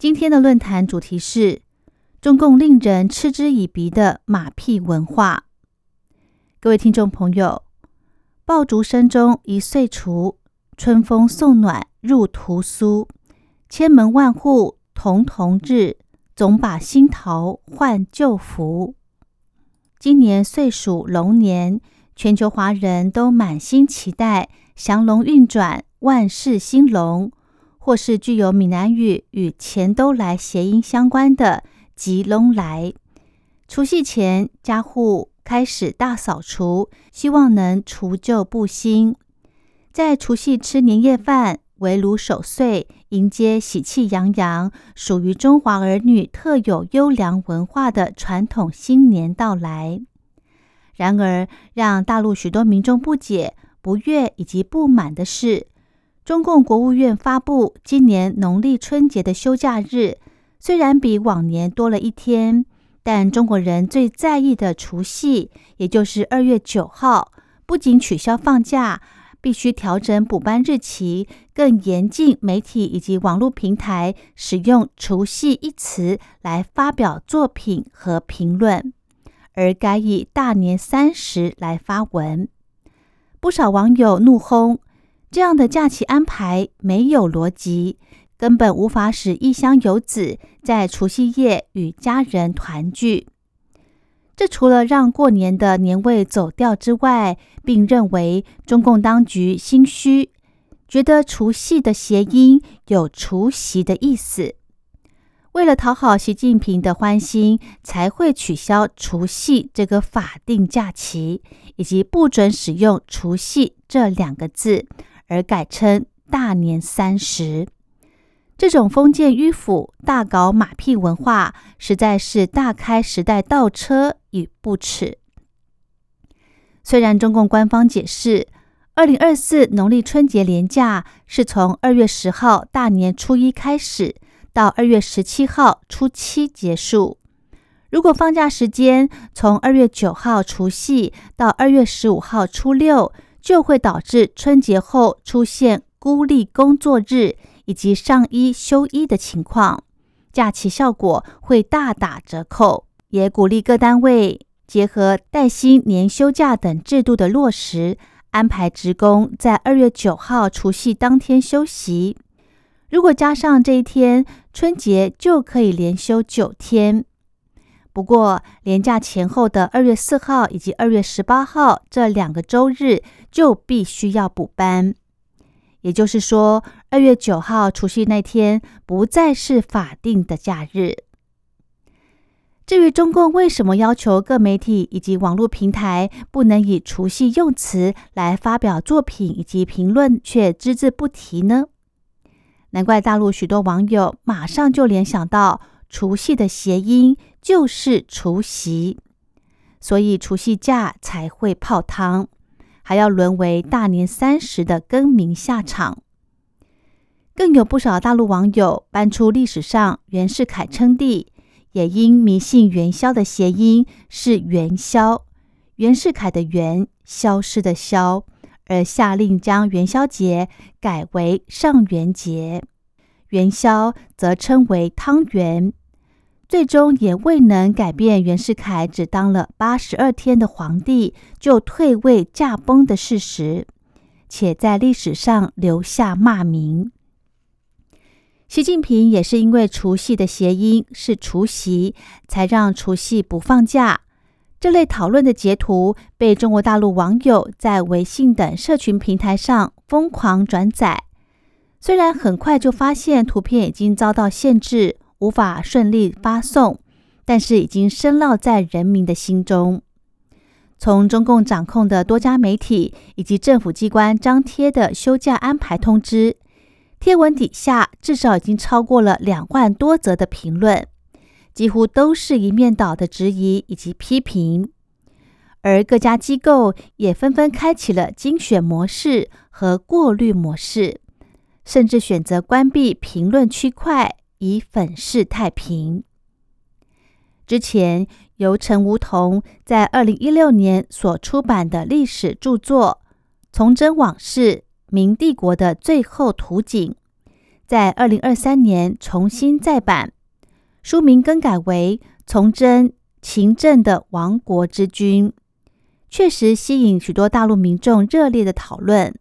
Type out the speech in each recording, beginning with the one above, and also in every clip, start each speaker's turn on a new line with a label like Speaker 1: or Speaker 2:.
Speaker 1: 今天的论坛主题是中共令人嗤之以鼻的马屁文化。各位听众朋友，爆竹声中一岁除，春风送暖入屠苏，千门万户曈曈日，总把新桃换旧符。今年岁属龙年，全球华人都满心期待。祥龙运转，万事兴隆，或是具有闽南语与钱都来谐音相关的吉隆来。除夕前，家户开始大扫除，希望能除旧布新。在除夕吃年夜饭、围炉守岁，迎接喜气洋洋，属于中华儿女特有优良文化的传统新年到来。然而，让大陆许多民众不解。不悦以及不满的是，中共国务院发布今年农历春节的休假日，虽然比往年多了一天，但中国人最在意的除夕，也就是二月九号，不仅取消放假，必须调整补班日期，更严禁媒体以及网络平台使用“除夕”一词来发表作品和评论，而改以大年三十来发文。不少网友怒轰这样的假期安排没有逻辑，根本无法使异乡游子在除夕夜与家人团聚。这除了让过年的年味走掉之外，并认为中共当局心虚，觉得除夕的谐音有除夕的意思。为了讨好习近平的欢心，才会取消除夕这个法定假期，以及不准使用“除夕”这两个字，而改称大年三十。这种封建迂腐、大搞马屁文化，实在是大开时代倒车与不耻。虽然中共官方解释，二零二四农历春节连假是从二月十号大年初一开始。到二月十七号初七结束。如果放假时间从二月九号除夕到二月十五号初六，就会导致春节后出现孤立工作日以及上一休一的情况，假期效果会大打折扣。也鼓励各单位结合带薪年休假等制度的落实，安排职工在二月九号除夕当天休息。如果加上这一天，春节就可以连休九天。不过，连假前后的二月四号以及二月十八号这两个周日就必须要补班。也就是说，二月九号除夕那天不再是法定的假日。至于中共为什么要求各媒体以及网络平台不能以除夕用词来发表作品以及评论，却只字不提呢？难怪大陆许多网友马上就联想到除夕的谐音就是除夕，所以除夕假才会泡汤，还要沦为大年三十的更名下场。更有不少大陆网友搬出历史上袁世凯称帝，也因迷信元宵的谐音是元宵，袁世凯的元，消失的消。而下令将元宵节改为上元节，元宵则称为汤圆，最终也未能改变袁世凯只当了八十二天的皇帝就退位驾崩的事实，且在历史上留下骂名。习近平也是因为除夕的谐音是除夕，才让除夕不放假。这类讨论的截图被中国大陆网友在微信等社群平台上疯狂转载。虽然很快就发现图片已经遭到限制，无法顺利发送，但是已经深烙在人民的心中。从中共掌控的多家媒体以及政府机关张贴的休假安排通知，贴文底下至少已经超过了两万多则的评论，几乎都是一面倒的质疑以及批评。而各家机构也纷纷开启了精选模式和过滤模式，甚至选择关闭评论区块，以粉饰太平。之前由陈梧桐在二零一六年所出版的历史著作《从真往事：明帝国的最后图景》，在二零二三年重新再版，书名更改为《从真勤政的亡国之君》。确实吸引许多大陆民众热烈的讨论，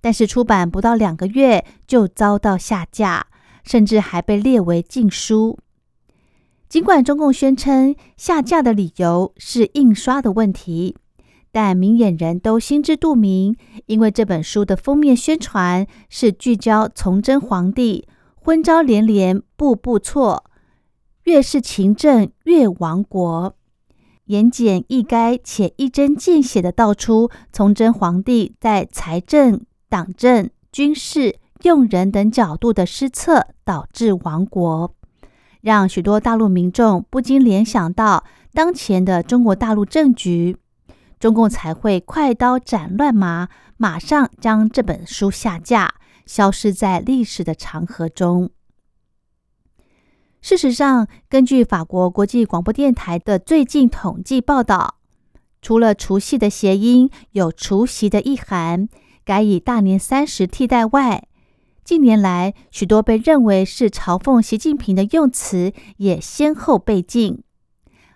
Speaker 1: 但是出版不到两个月就遭到下架，甚至还被列为禁书。尽管中共宣称下架的理由是印刷的问题，但明眼人都心知肚明，因为这本书的封面宣传是聚焦崇祯皇帝昏招连连，步步错，越是勤政越亡国。言简意赅且一针见血的道出崇祯皇帝在财政、党政、军事、用人等角度的失策，导致亡国，让许多大陆民众不禁联想到当前的中国大陆政局，中共才会快刀斩乱麻，马上将这本书下架，消失在历史的长河中。事实上，根据法国国际广播电台的最近统计报道，除了除夕的谐音有除夕的意涵，改以大年三十替代外，近年来许多被认为是嘲讽习近平的用词也先后被禁，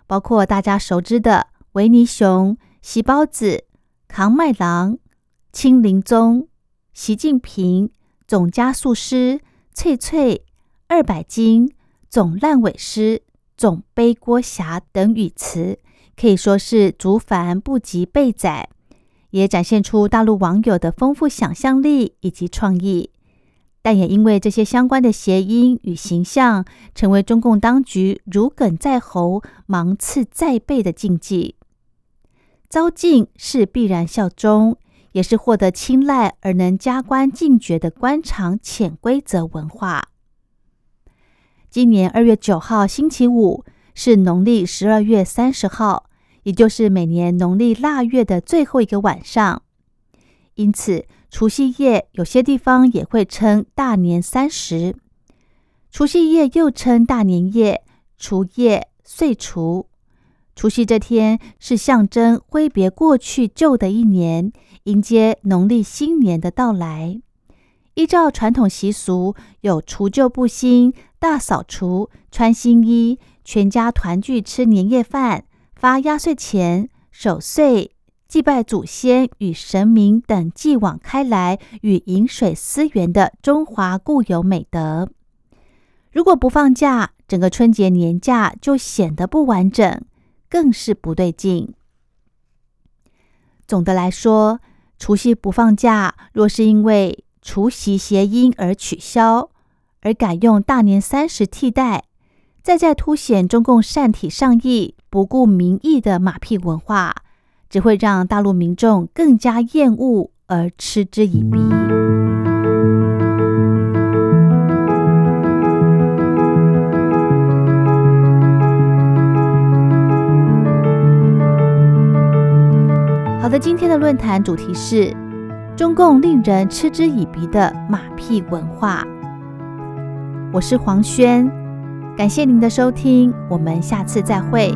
Speaker 1: 包括大家熟知的维尼熊、席包子、扛麦郎、清林宗、习近平、总加速师、翠翠、二百斤。总烂尾师、总背锅侠等语词，可以说是竹繁不及被载，也展现出大陆网友的丰富想象力以及创意。但也因为这些相关的谐音与形象，成为中共当局如鲠在喉、芒刺在背的禁忌。遭禁是必然效忠，也是获得青睐而能加官进爵的官场潜规则文化。今年二月九号星期五是农历十二月三十号，也就是每年农历腊月的最后一个晚上。因此，除夕夜有些地方也会称大年三十。除夕夜又称大年夜、除夜、岁除。除夕这天是象征挥别过去旧的一年，迎接农历新年的到来。依照传统习俗，有除旧布新。大扫除、穿新衣、全家团聚吃年夜饭、发压岁钱、守岁、祭拜祖先与神明等继往开来与饮水思源的中华固有美德。如果不放假，整个春节年假就显得不完整，更是不对劲。总的来说，除夕不放假，若是因为除夕谐音而取消。而改用大年三十替代，再在凸显中共善体上意、不顾民意的马屁文化，只会让大陆民众更加厌恶而嗤之以鼻。好的，今天的论坛主题是中共令人嗤之以鼻的马屁文化。我是黄轩，感谢您的收听，我们下次再会。